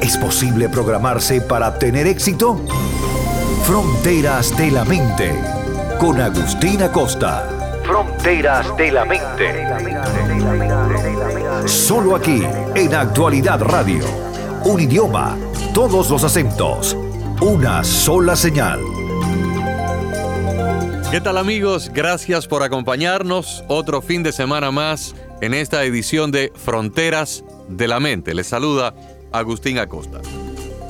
¿Es posible programarse para tener éxito? Fronteras de la Mente, con Agustina Costa. Fronteras de la Mente. Solo aquí, en Actualidad Radio. Un idioma, todos los acentos, una sola señal. ¿Qué tal amigos? Gracias por acompañarnos otro fin de semana más en esta edición de Fronteras de la Mente. Les saluda Agustín Acosta.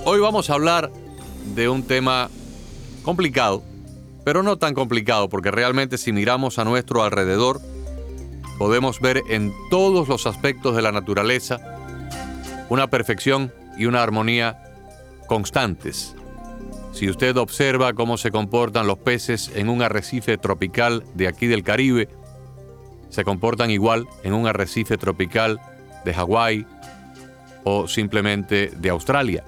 Hoy vamos a hablar de un tema complicado, pero no tan complicado porque realmente si miramos a nuestro alrededor, podemos ver en todos los aspectos de la naturaleza una perfección y una armonía constantes. Si usted observa cómo se comportan los peces en un arrecife tropical de aquí del Caribe, se comportan igual en un arrecife tropical de Hawái o simplemente de Australia.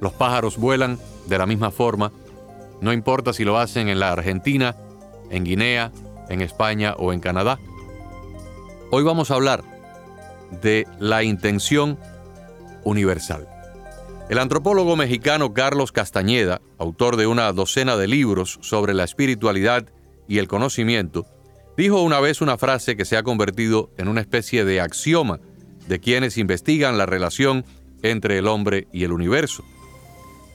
Los pájaros vuelan de la misma forma, no importa si lo hacen en la Argentina, en Guinea, en España o en Canadá. Hoy vamos a hablar de la intención universal. El antropólogo mexicano Carlos Castañeda, autor de una docena de libros sobre la espiritualidad y el conocimiento, dijo una vez una frase que se ha convertido en una especie de axioma de quienes investigan la relación entre el hombre y el universo.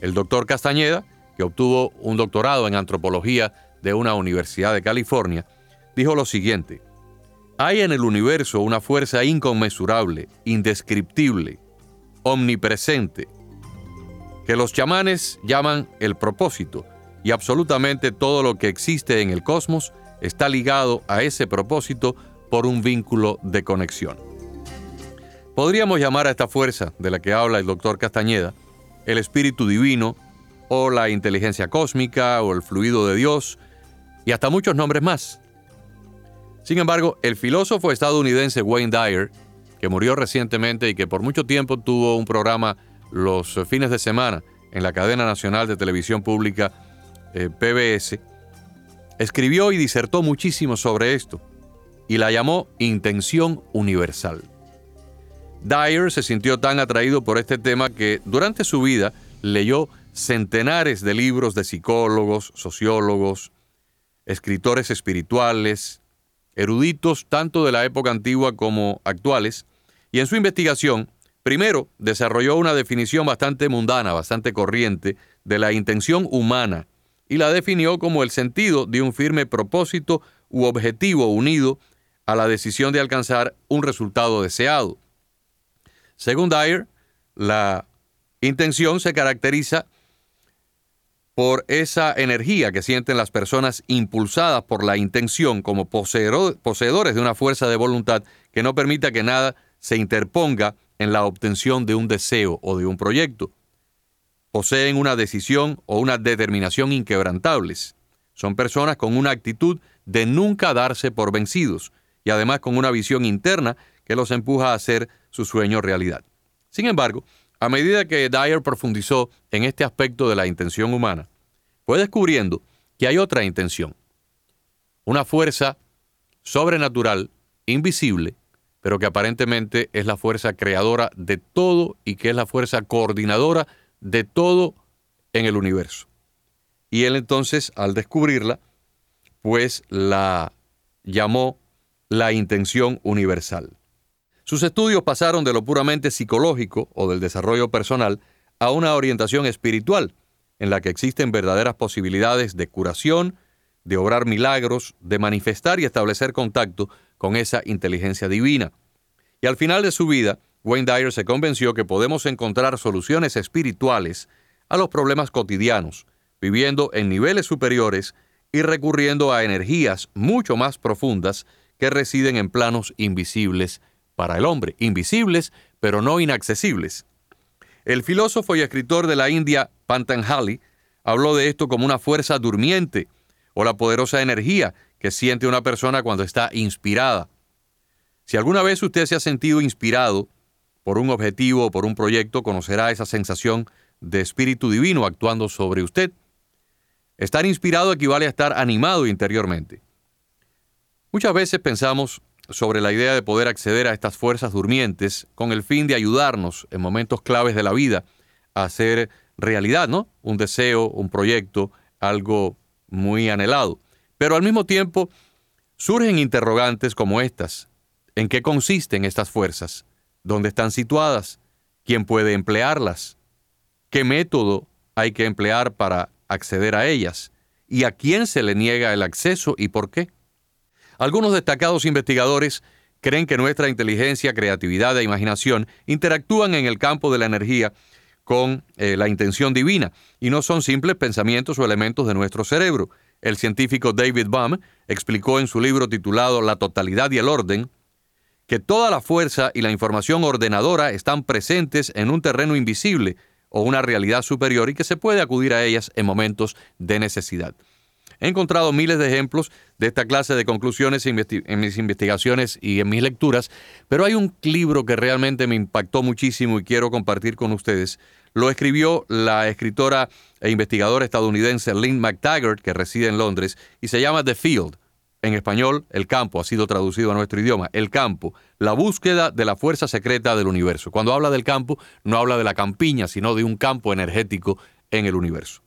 El doctor Castañeda, que obtuvo un doctorado en antropología de una universidad de California, dijo lo siguiente, hay en el universo una fuerza inconmensurable, indescriptible, omnipresente, que los chamanes llaman el propósito, y absolutamente todo lo que existe en el cosmos está ligado a ese propósito por un vínculo de conexión. Podríamos llamar a esta fuerza de la que habla el doctor Castañeda el espíritu divino o la inteligencia cósmica o el fluido de Dios y hasta muchos nombres más. Sin embargo, el filósofo estadounidense Wayne Dyer, que murió recientemente y que por mucho tiempo tuvo un programa los fines de semana en la cadena nacional de televisión pública eh, PBS, escribió y disertó muchísimo sobre esto y la llamó intención universal. Dyer se sintió tan atraído por este tema que durante su vida leyó centenares de libros de psicólogos, sociólogos, escritores espirituales, eruditos tanto de la época antigua como actuales, y en su investigación, primero desarrolló una definición bastante mundana, bastante corriente, de la intención humana, y la definió como el sentido de un firme propósito u objetivo unido a la decisión de alcanzar un resultado deseado. Según Dyer, la intención se caracteriza por esa energía que sienten las personas impulsadas por la intención como poseedores de una fuerza de voluntad que no permita que nada se interponga en la obtención de un deseo o de un proyecto. Poseen una decisión o una determinación inquebrantables. Son personas con una actitud de nunca darse por vencidos y además con una visión interna que los empuja a hacer su sueño realidad. Sin embargo, a medida que Dyer profundizó en este aspecto de la intención humana, fue descubriendo que hay otra intención, una fuerza sobrenatural, invisible, pero que aparentemente es la fuerza creadora de todo y que es la fuerza coordinadora de todo en el universo. Y él entonces, al descubrirla, pues la llamó la intención universal. Sus estudios pasaron de lo puramente psicológico o del desarrollo personal a una orientación espiritual, en la que existen verdaderas posibilidades de curación, de obrar milagros, de manifestar y establecer contacto con esa inteligencia divina. Y al final de su vida, Wayne Dyer se convenció que podemos encontrar soluciones espirituales a los problemas cotidianos, viviendo en niveles superiores y recurriendo a energías mucho más profundas que residen en planos invisibles para el hombre, invisibles pero no inaccesibles. El filósofo y escritor de la India, Pantanjali, habló de esto como una fuerza durmiente o la poderosa energía que siente una persona cuando está inspirada. Si alguna vez usted se ha sentido inspirado por un objetivo o por un proyecto, conocerá esa sensación de espíritu divino actuando sobre usted. Estar inspirado equivale a estar animado interiormente. Muchas veces pensamos sobre la idea de poder acceder a estas fuerzas durmientes con el fin de ayudarnos en momentos claves de la vida a hacer realidad, ¿no? Un deseo, un proyecto, algo muy anhelado. Pero al mismo tiempo surgen interrogantes como estas. ¿En qué consisten estas fuerzas? ¿Dónde están situadas? ¿Quién puede emplearlas? ¿Qué método hay que emplear para acceder a ellas? ¿Y a quién se le niega el acceso y por qué? Algunos destacados investigadores creen que nuestra inteligencia, creatividad e imaginación interactúan en el campo de la energía con eh, la intención divina y no son simples pensamientos o elementos de nuestro cerebro. El científico David Baum explicó en su libro titulado La totalidad y el orden que toda la fuerza y la información ordenadora están presentes en un terreno invisible o una realidad superior y que se puede acudir a ellas en momentos de necesidad. He encontrado miles de ejemplos de esta clase de conclusiones en mis investigaciones y en mis lecturas, pero hay un libro que realmente me impactó muchísimo y quiero compartir con ustedes. Lo escribió la escritora e investigadora estadounidense Lynn McTaggart, que reside en Londres, y se llama The Field. En español, el campo ha sido traducido a nuestro idioma. El campo, la búsqueda de la fuerza secreta del universo. Cuando habla del campo, no habla de la campiña, sino de un campo energético en el universo.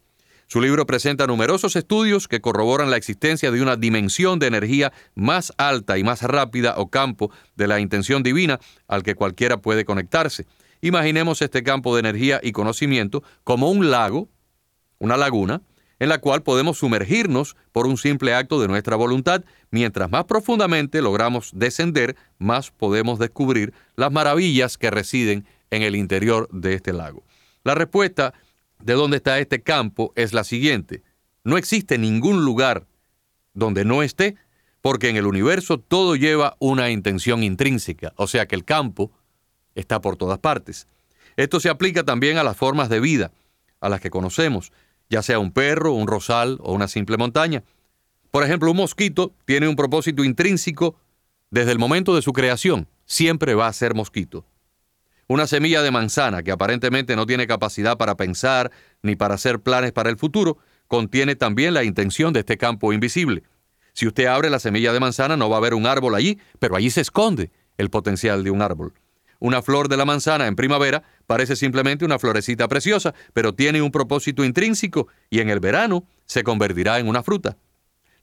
Su libro presenta numerosos estudios que corroboran la existencia de una dimensión de energía más alta y más rápida o campo de la intención divina al que cualquiera puede conectarse. Imaginemos este campo de energía y conocimiento como un lago, una laguna, en la cual podemos sumergirnos por un simple acto de nuestra voluntad. Mientras más profundamente logramos descender, más podemos descubrir las maravillas que residen en el interior de este lago. La respuesta de dónde está este campo es la siguiente. No existe ningún lugar donde no esté, porque en el universo todo lleva una intención intrínseca, o sea que el campo está por todas partes. Esto se aplica también a las formas de vida, a las que conocemos, ya sea un perro, un rosal o una simple montaña. Por ejemplo, un mosquito tiene un propósito intrínseco desde el momento de su creación, siempre va a ser mosquito. Una semilla de manzana que aparentemente no tiene capacidad para pensar ni para hacer planes para el futuro, contiene también la intención de este campo invisible. Si usted abre la semilla de manzana no va a haber un árbol allí, pero allí se esconde el potencial de un árbol. Una flor de la manzana en primavera parece simplemente una florecita preciosa, pero tiene un propósito intrínseco y en el verano se convertirá en una fruta.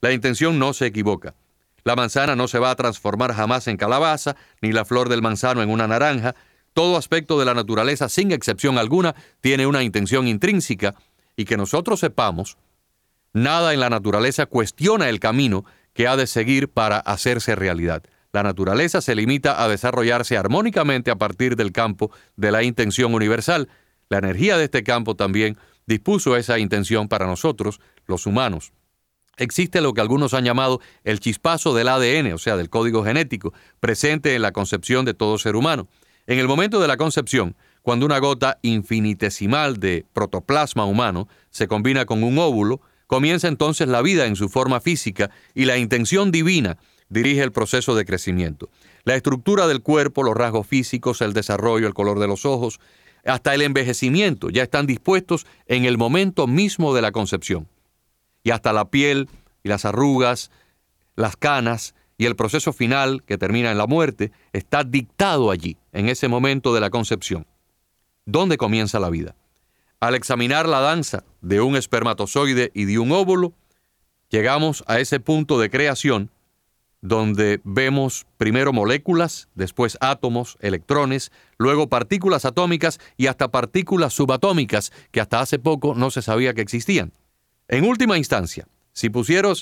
La intención no se equivoca. La manzana no se va a transformar jamás en calabaza, ni la flor del manzano en una naranja, todo aspecto de la naturaleza, sin excepción alguna, tiene una intención intrínseca y que nosotros sepamos, nada en la naturaleza cuestiona el camino que ha de seguir para hacerse realidad. La naturaleza se limita a desarrollarse armónicamente a partir del campo de la intención universal. La energía de este campo también dispuso esa intención para nosotros, los humanos. Existe lo que algunos han llamado el chispazo del ADN, o sea, del código genético, presente en la concepción de todo ser humano. En el momento de la concepción, cuando una gota infinitesimal de protoplasma humano se combina con un óvulo, comienza entonces la vida en su forma física y la intención divina dirige el proceso de crecimiento. La estructura del cuerpo, los rasgos físicos, el desarrollo, el color de los ojos, hasta el envejecimiento ya están dispuestos en el momento mismo de la concepción. Y hasta la piel y las arrugas, las canas, y el proceso final, que termina en la muerte, está dictado allí, en ese momento de la concepción. ¿Dónde comienza la vida? Al examinar la danza de un espermatozoide y de un óvulo, llegamos a ese punto de creación donde vemos primero moléculas, después átomos, electrones, luego partículas atómicas y hasta partículas subatómicas que hasta hace poco no se sabía que existían. En última instancia, si,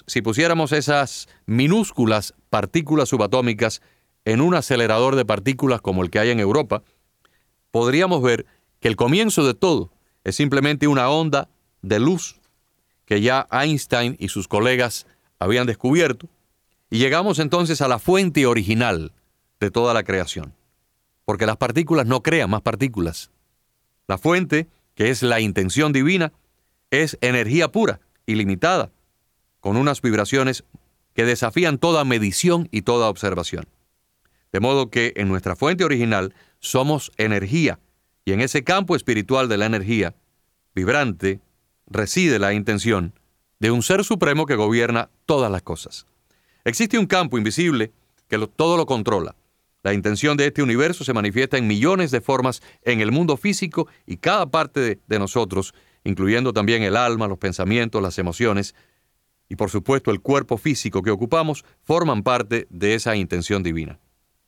si pusiéramos esas minúsculas partículas subatómicas en un acelerador de partículas como el que hay en Europa, podríamos ver que el comienzo de todo es simplemente una onda de luz que ya Einstein y sus colegas habían descubierto, y llegamos entonces a la fuente original de toda la creación, porque las partículas no crean más partículas. La fuente, que es la intención divina, es energía pura, ilimitada, con unas vibraciones que desafían toda medición y toda observación. De modo que en nuestra fuente original somos energía, y en ese campo espiritual de la energía, vibrante, reside la intención de un ser supremo que gobierna todas las cosas. Existe un campo invisible que todo lo controla. La intención de este universo se manifiesta en millones de formas en el mundo físico y cada parte de, nosotros, incluyendo también el alma, los pensamientos, las emociones y por supuesto el cuerpo físico que ocupamos, forman parte de esa intención divina.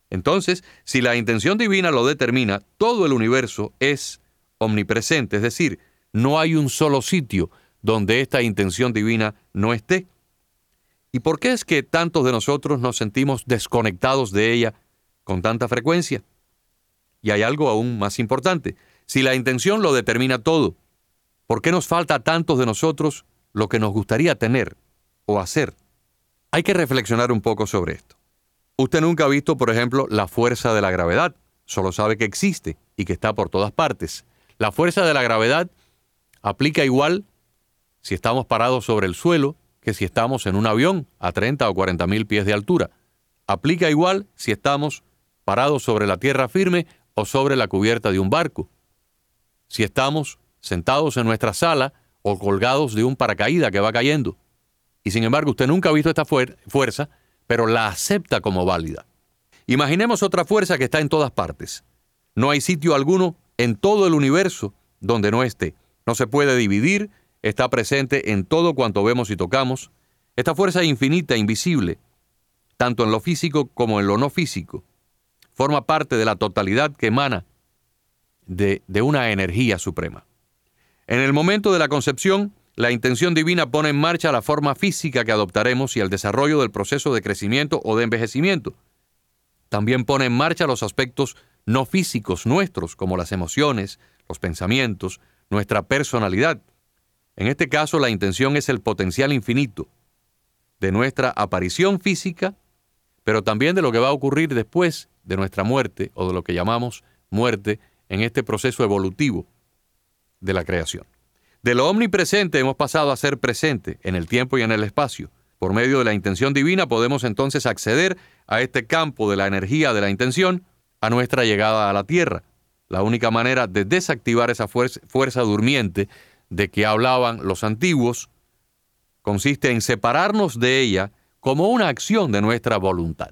Entonces, si la intención divina lo determina, todo el universo es omnipresente, es decir, no hay un solo sitio donde esta intención divina no esté. ¿Y por qué es que tantos de nosotros nos sentimos desconectados de ella con tanta frecuencia? Y hay algo aún más importante. Si la intención lo determina todo, ¿por qué nos falta a tantos de nosotros lo que nos gustaría tener o hacer? Hay que reflexionar un poco sobre esto. Usted nunca ha visto, por ejemplo, la fuerza de la gravedad, solo sabe que existe y que está por todas partes. La fuerza de la gravedad aplica igual si estamos parados sobre el suelo que si estamos en un avión a 30 o 40 mil pies de altura. Aplica igual si estamos parados sobre la tierra firme o sobre la cubierta de un barco. Si estamos sentados en nuestra sala o colgados de un paracaídas que va cayendo. Y sin embargo, usted nunca ha visto esta fuerza pero la acepta como válida. Imaginemos otra fuerza que está en todas partes. No hay sitio alguno en todo el universo donde no esté. No se puede dividir, está presente en todo cuanto vemos y tocamos. Esta fuerza infinita, invisible, tanto en lo físico como en lo no físico, forma parte de la totalidad que emana de, de una energía suprema. En el momento de la concepción, la intención divina pone en marcha la forma física que adoptaremos y el desarrollo del proceso de crecimiento o de envejecimiento. También pone en marcha los aspectos no físicos nuestros, como las emociones, los pensamientos, nuestra personalidad. En este caso, la intención es el potencial infinito de nuestra aparición física, pero también de lo que va a ocurrir después de nuestra muerte o de lo que llamamos muerte en este proceso evolutivo de la creación. De lo omnipresente hemos pasado a ser presente en el tiempo y en el espacio. Por medio de la intención divina podemos entonces acceder a este campo de la energía de la intención a nuestra llegada a la Tierra. La única manera de desactivar esa fuerza, durmiente de que hablaban los antiguos consiste en separarnos de ella como una acción de nuestra voluntad.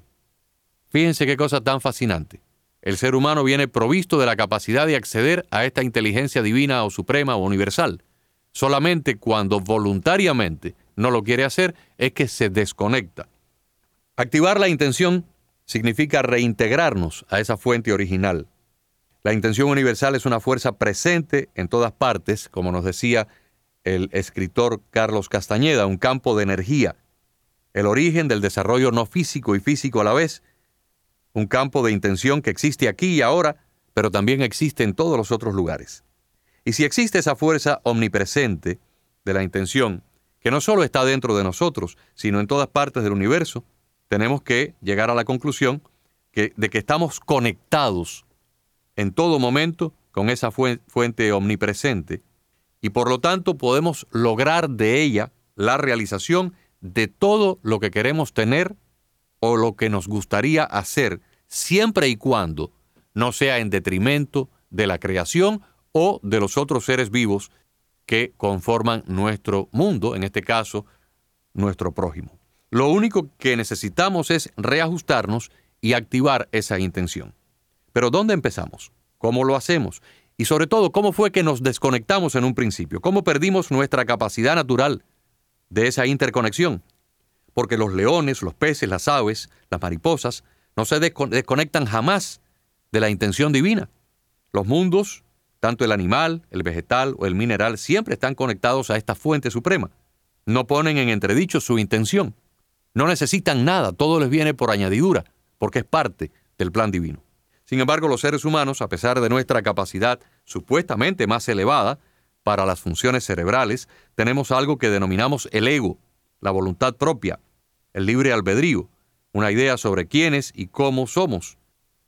Fíjense qué cosa tan fascinante. El ser humano viene provisto de la capacidad de acceder a esta inteligencia divina o suprema o universal. Solamente cuando voluntariamente no lo quiere hacer es que se desconecta. Activar la intención significa reintegrarnos a esa fuente original. La intención universal es una fuerza presente en todas partes, como nos decía el escritor Carlos Castañeda, un campo de energía, el origen del desarrollo no físico y físico a la vez, un campo de intención que existe aquí y ahora, pero también existe en todos los otros lugares. Y si existe esa fuerza omnipresente de la intención, que no solo está dentro de nosotros, sino en todas partes del universo, tenemos que llegar a la conclusión de que estamos conectados en todo momento con esa fuente omnipresente y por lo tanto podemos lograr de ella la realización de todo lo que queremos tener o lo que nos gustaría hacer, siempre y cuando no sea en detrimento de la creación o de los otros seres vivos que conforman nuestro mundo, en este caso, nuestro prójimo. Lo único que necesitamos es reajustarnos y activar esa intención. Pero ¿dónde empezamos? ¿Cómo lo hacemos? Y sobre todo, ¿cómo fue que nos desconectamos en un principio? ¿Cómo perdimos nuestra capacidad natural de esa interconexión? Porque los leones, los peces, las aves, las mariposas, no se desconectan jamás de la intención divina. Los mundos tanto el animal, el vegetal o el mineral siempre están conectados a esta fuente suprema. No ponen en entredicho su intención. No necesitan nada, todo les viene por añadidura, porque es parte del plan divino. Sin embargo, los seres humanos, a pesar de nuestra capacidad supuestamente más elevada para las funciones cerebrales, tenemos algo que denominamos el ego, la voluntad propia, el libre albedrío, una idea sobre quiénes y cómo somos,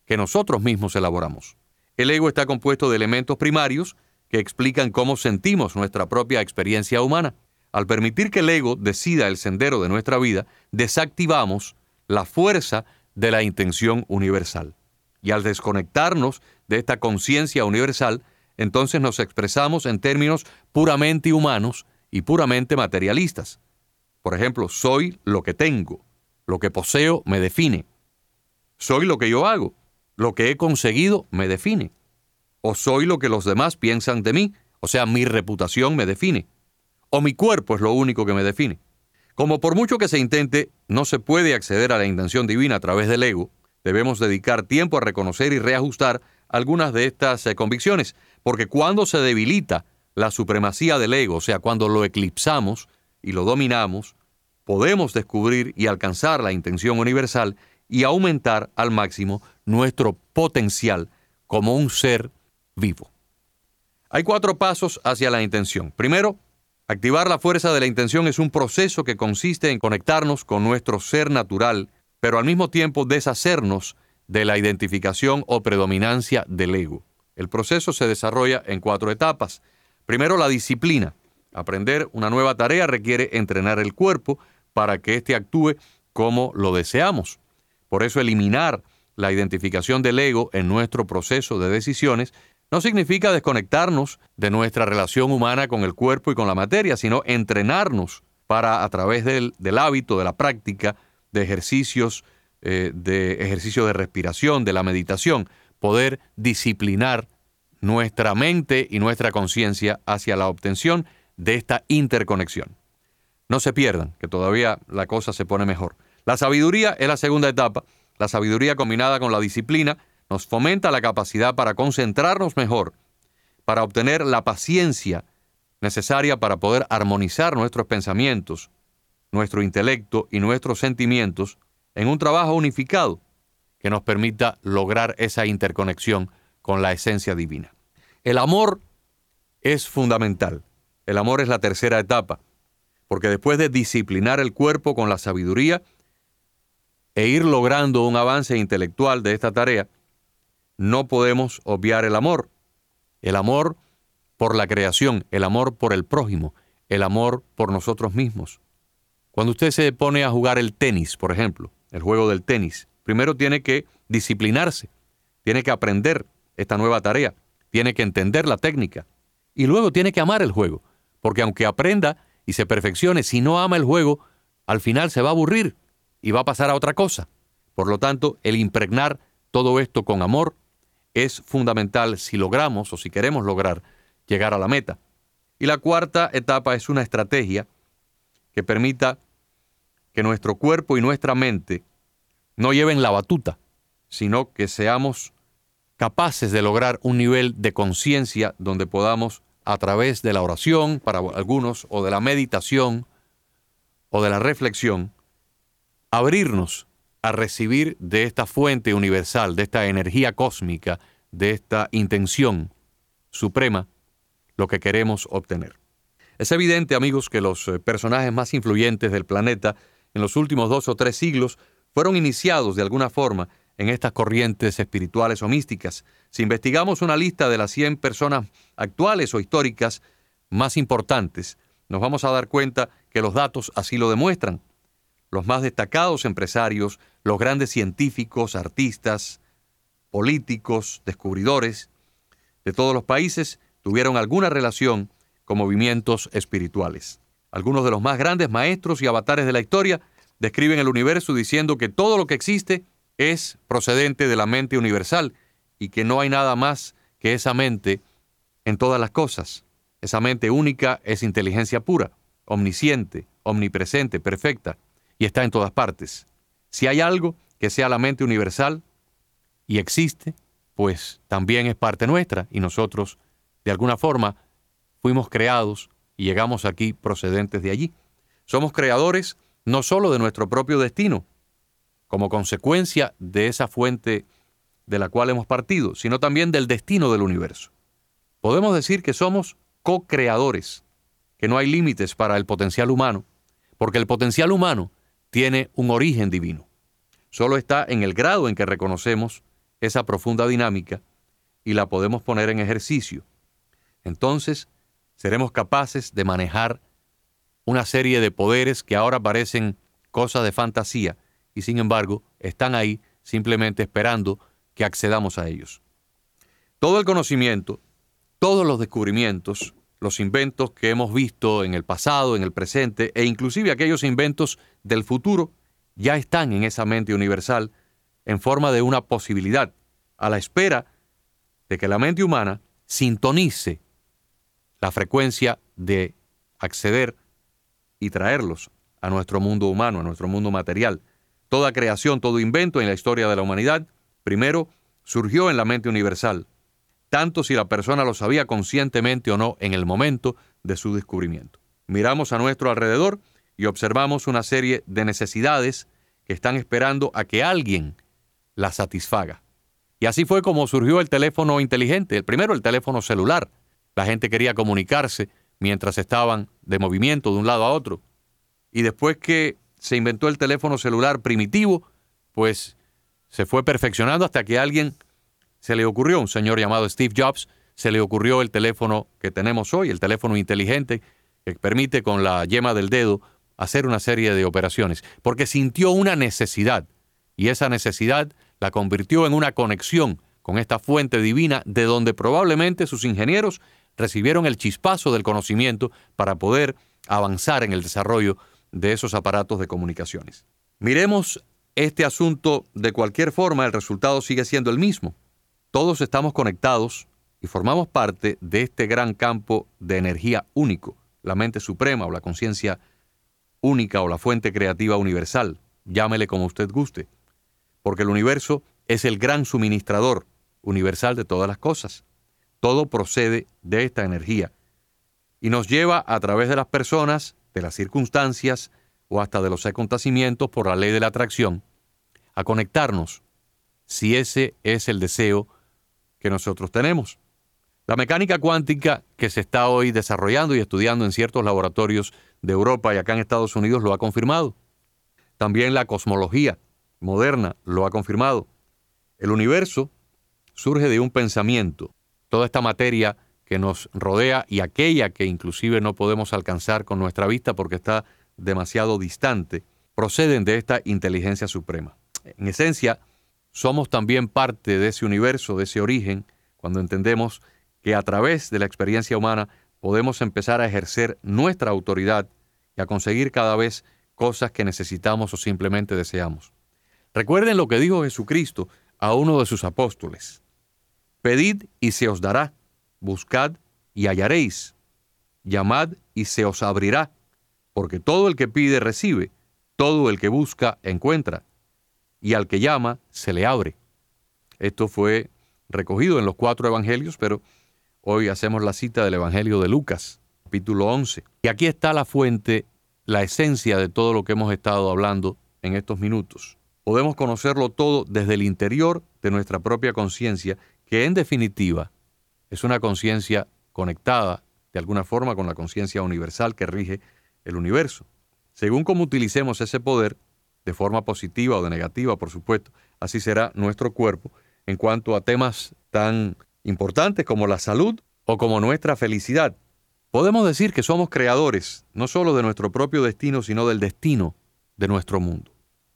que nosotros mismos elaboramos. El ego está compuesto de elementos primarios que explican cómo sentimos nuestra propia experiencia humana. Al permitir que el ego decida el sendero de nuestra vida, desactivamos la fuerza de la intención universal. Y al desconectarnos de esta conciencia universal, entonces nos expresamos en términos puramente humanos y puramente materialistas. Por ejemplo, soy lo que tengo, lo que poseo me define. Soy lo que yo hago, lo que he conseguido me define. O soy lo que los demás piensan de mí, o sea, mi reputación me define. O mi cuerpo es lo único que me define. Como por mucho que se intente, no se puede acceder a la intención divina a través del ego, debemos dedicar tiempo a reconocer y reajustar algunas de estas eh, convicciones, porque cuando se debilita la supremacía del ego, o sea, cuando lo eclipsamos y lo dominamos, podemos descubrir y alcanzar la intención universal y aumentar al máximo nuestro potencial como un ser vivo. Hay cuatro pasos hacia la intención. Primero, activar la fuerza de la intención es un proceso que consiste en conectarnos con nuestro ser natural, pero al mismo tiempo deshacernos de la identificación o predominancia del ego. El proceso se desarrolla en cuatro etapas. Primero, la disciplina. Aprender una nueva tarea requiere entrenar el cuerpo para que éste actúe como lo deseamos. Por eso eliminar la identificación del ego en nuestro proceso de decisiones no significa desconectarnos de nuestra relación humana con el cuerpo y con la materia, sino entrenarnos para a través del, hábito, de la práctica, de ejercicios, eh, de ejercicio de respiración, de la meditación, poder disciplinar nuestra mente y nuestra conciencia hacia la obtención de esta interconexión. No se pierdan, que todavía la cosa se pone mejor. La sabiduría es la segunda etapa. La sabiduría combinada con la disciplina nos fomenta la capacidad para concentrarnos mejor, para obtener la paciencia necesaria para poder armonizar nuestros pensamientos, nuestro intelecto y nuestros sentimientos en un trabajo unificado que nos permita lograr esa interconexión con la esencia divina. El amor es fundamental. El amor es la tercera etapa, porque después de disciplinar el cuerpo con la sabiduría e ir logrando un avance intelectual de esta tarea, no podemos obviar el amor. El amor por la creación, el amor por el prójimo, el amor por nosotros mismos. Cuando usted se pone a jugar el tenis, por ejemplo, el juego del tenis, primero tiene que disciplinarse, tiene que aprender esta nueva tarea, tiene que entender la técnica y luego tiene que amar el juego, porque aunque aprenda y se perfeccione, si no ama el juego, al final se va a aburrir y va a pasar a otra cosa. Por lo tanto, el impregnar todo esto con amor es fundamental si logramos o si queremos lograr llegar a la meta. Y la cuarta etapa es una estrategia que permita que nuestro cuerpo y nuestra mente no lleven la batuta, sino que seamos capaces de lograr un nivel de conciencia donde podamos, a través de la oración para algunos, o de la meditación, o de la reflexión, abrirnos a recibir de esta fuente universal, de esta energía cósmica, de esta intención suprema, lo que queremos obtener. Es evidente, amigos, que los eh, personajes más influyentes del planeta en los últimos dos o tres siglos fueron iniciados de alguna forma en estas corrientes espirituales o místicas. Si investigamos una lista de las 100 personas actuales o históricas más importantes, nos vamos a dar cuenta que los datos así lo demuestran. Los más destacados empresarios, los grandes científicos, artistas, políticos, descubridores de todos los países tuvieron alguna relación con movimientos espirituales. Algunos de los más grandes maestros y avatares de la historia describen el universo diciendo que todo lo que existe es procedente de la mente universal y que no hay nada más que esa mente en todas las cosas. Esa mente única es inteligencia pura, omnisciente, omnipresente, perfecta, y está en todas partes. Si hay algo que sea la mente universal y existe, pues también es parte nuestra y nosotros, de alguna forma, fuimos creados y llegamos aquí procedentes de allí. Somos creadores no solo de nuestro propio destino, como consecuencia de esa fuente de la cual hemos partido, sino también del destino del universo. Podemos decir que somos co-creadores, que no hay límites para el potencial humano, porque el potencial humano tiene un origen divino. Solo está en el grado en que reconocemos esa profunda dinámica y la podemos poner en ejercicio. entonces seremos capaces de manejar una serie de poderes que ahora parecen cosas de fantasía y sin embargo están ahí simplemente esperando que accedamos a ellos. Todo el conocimiento, todos los descubrimientos, los inventos que hemos visto en el pasado, en el presente e inclusive aquellos inventos del futuro ya están en esa mente universal en forma de una posibilidad, a la espera de que la mente humana sintonice la frecuencia de acceder y traerlos a nuestro mundo humano, a nuestro mundo material. Toda creación, todo invento en la historia de la humanidad, primero surgió en la mente universal, tanto si la persona lo sabía conscientemente o no en el momento de su descubrimiento. Miramos a nuestro alrededor y observamos una serie de necesidades que están esperando a que alguien las satisfaga. Y así fue como surgió el teléfono inteligente, el primero el teléfono celular. La gente quería comunicarse mientras estaban de movimiento de un lado a otro. Y después que se inventó el teléfono celular primitivo, pues se fue perfeccionando hasta que alguien se le ocurrió, un señor llamado Steve Jobs, se le ocurrió el teléfono que tenemos hoy, el teléfono inteligente, que permite con la yema del dedo hacer una serie de operaciones, porque sintió una necesidad y esa necesidad la convirtió en una conexión con esta fuente divina de donde probablemente sus ingenieros recibieron el chispazo del conocimiento para poder avanzar en el desarrollo de esos aparatos de comunicaciones. Miremos este asunto de cualquier forma, el resultado sigue siendo el mismo. Todos estamos conectados y formamos parte de este gran campo de energía único, la mente suprema o la conciencia única o la fuente creativa universal, llámele como usted guste, porque el universo es el gran suministrador universal de todas las cosas. Todo procede de esta energía y nos lleva a través de las personas de las circunstancias o hasta de los acontecimientos por la ley de la atracción, a conectarnos, si ese es el deseo que nosotros tenemos. La mecánica cuántica que se está hoy desarrollando y estudiando en ciertos laboratorios de Europa y acá en Estados Unidos lo ha confirmado. También la cosmología moderna lo ha confirmado. El universo surge de un pensamiento. Toda esta materia que nos rodea y aquella que inclusive no podemos alcanzar con nuestra vista porque está demasiado distante, proceden de esta inteligencia suprema. En esencia, somos también parte de ese universo, de ese origen, cuando entendemos que a través de la experiencia humana podemos empezar a ejercer nuestra autoridad y a conseguir cada vez cosas que necesitamos o simplemente deseamos. Recuerden lo que dijo Jesucristo a uno de sus apóstoles. Pedid y se os dará buscad y hallaréis, llamad y se os abrirá, porque todo el que pide recibe, todo el que busca encuentra, y al que llama se le abre. Esto fue recogido en los cuatro evangelios, pero hoy hacemos la cita del Evangelio de Lucas, capítulo 11. Y aquí está la fuente, la esencia de todo lo que hemos estado hablando en estos minutos. Podemos conocerlo todo desde el interior de nuestra propia conciencia, que en definitiva es una conciencia conectada de alguna forma con la conciencia universal que rige el universo. Según cómo utilicemos ese poder, de forma positiva o de negativa, por supuesto, así será nuestro cuerpo en cuanto a temas tan importantes como la salud o como nuestra felicidad. Podemos decir que somos creadores, no solo de nuestro propio destino, sino del destino de nuestro mundo.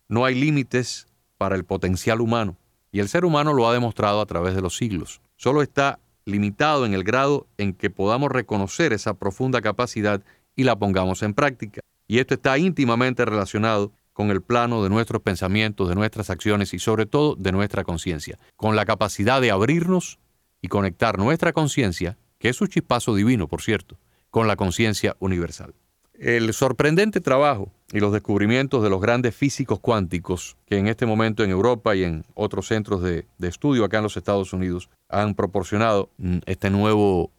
No hay límites para el potencial humano, y el ser humano lo ha demostrado a través de los siglos. Solo está limitado en el grado en que podamos reconocer esa profunda capacidad y la pongamos en práctica. Y esto está íntimamente relacionado con el plano de nuestros pensamientos, de nuestras acciones y sobre todo de nuestra conciencia, con la capacidad de abrirnos y conectar nuestra conciencia, que es un chispazo divino, por cierto, con la conciencia universal. El sorprendente trabajo y los descubrimientos de los grandes físicos cuánticos que en este momento en Europa y en otros centros de, estudio acá en los Estados Unidos han proporcionado mm, este nuevo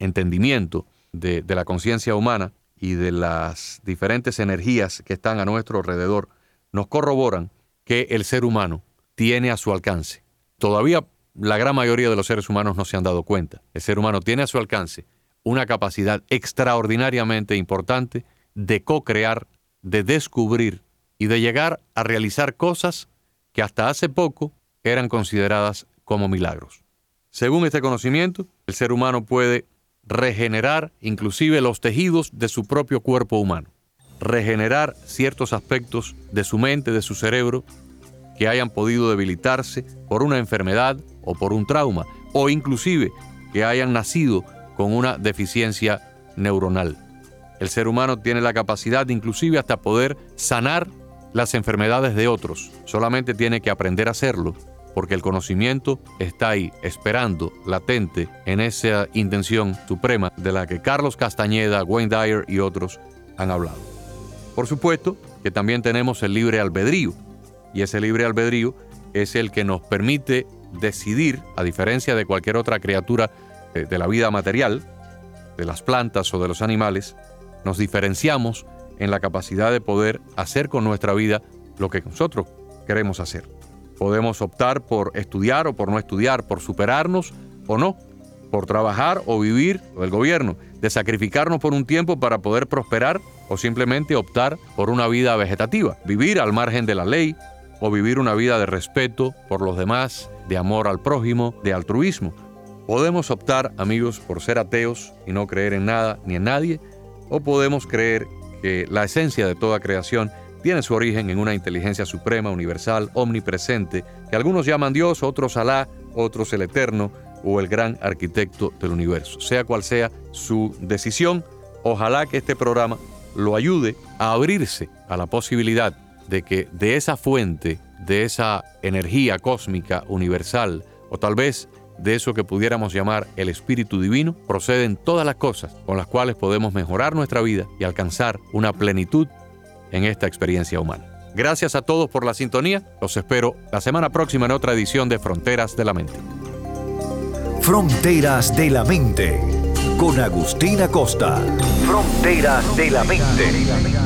entendimiento de, de la conciencia humana y de las diferentes energías que están a nuestro alrededor, nos corroboran que el ser humano tiene a su alcance. Todavía la gran mayoría de los seres humanos no se han dado cuenta. El ser humano tiene a su alcance una capacidad extraordinariamente importante de co-crear, de descubrir y de llegar a realizar cosas que hasta hace poco eran consideradas como milagros. Según este conocimiento, el ser humano puede regenerar inclusive los tejidos de su propio cuerpo humano, regenerar ciertos aspectos de su mente, de su cerebro, que hayan podido debilitarse por una enfermedad o por un trauma, o inclusive que hayan nacido con una deficiencia neuronal. El ser humano tiene la capacidad inclusive hasta poder sanar las enfermedades de otros. Solamente tiene que aprender a hacerlo porque el conocimiento está ahí, esperando, latente, en esa intención suprema de la que Carlos Castañeda, Wayne Dyer y otros han hablado. Por supuesto que también tenemos el libre albedrío, y ese libre albedrío es el que nos permite decidir, a diferencia de cualquier otra criatura eh, de la vida material, de las plantas o de los animales, nos diferenciamos en la capacidad de poder hacer con nuestra vida lo que nosotros queremos hacer. Podemos optar por estudiar o por no estudiar, por superarnos o no, por trabajar o vivir el gobierno, de sacrificarnos por un tiempo para poder prosperar o simplemente optar por una vida vegetativa, vivir al margen de la ley o vivir una vida de respeto por los demás, de amor al prójimo, de altruismo. Podemos optar, amigos, por ser ateos y no creer en nada ni en nadie, o podemos creer que la esencia de toda creación tiene su origen en una inteligencia suprema, universal, omnipresente, que algunos llaman Dios, otros Alá, otros el Eterno o el gran arquitecto del universo. Sea cual sea su decisión, ojalá que este programa lo ayude a abrirse a la posibilidad de que de esa fuente, de esa energía cósmica universal, o tal vez de eso que pudiéramos llamar el Espíritu Divino, proceden todas las cosas con las cuales podemos mejorar nuestra vida y alcanzar una plenitud en esta experiencia humana. Gracias a todos por la sintonía. Los espero la semana próxima en otra edición de Fronteras de la Mente. Fronteras de la Mente con Agustín Acosta. Fronteras de la Mente.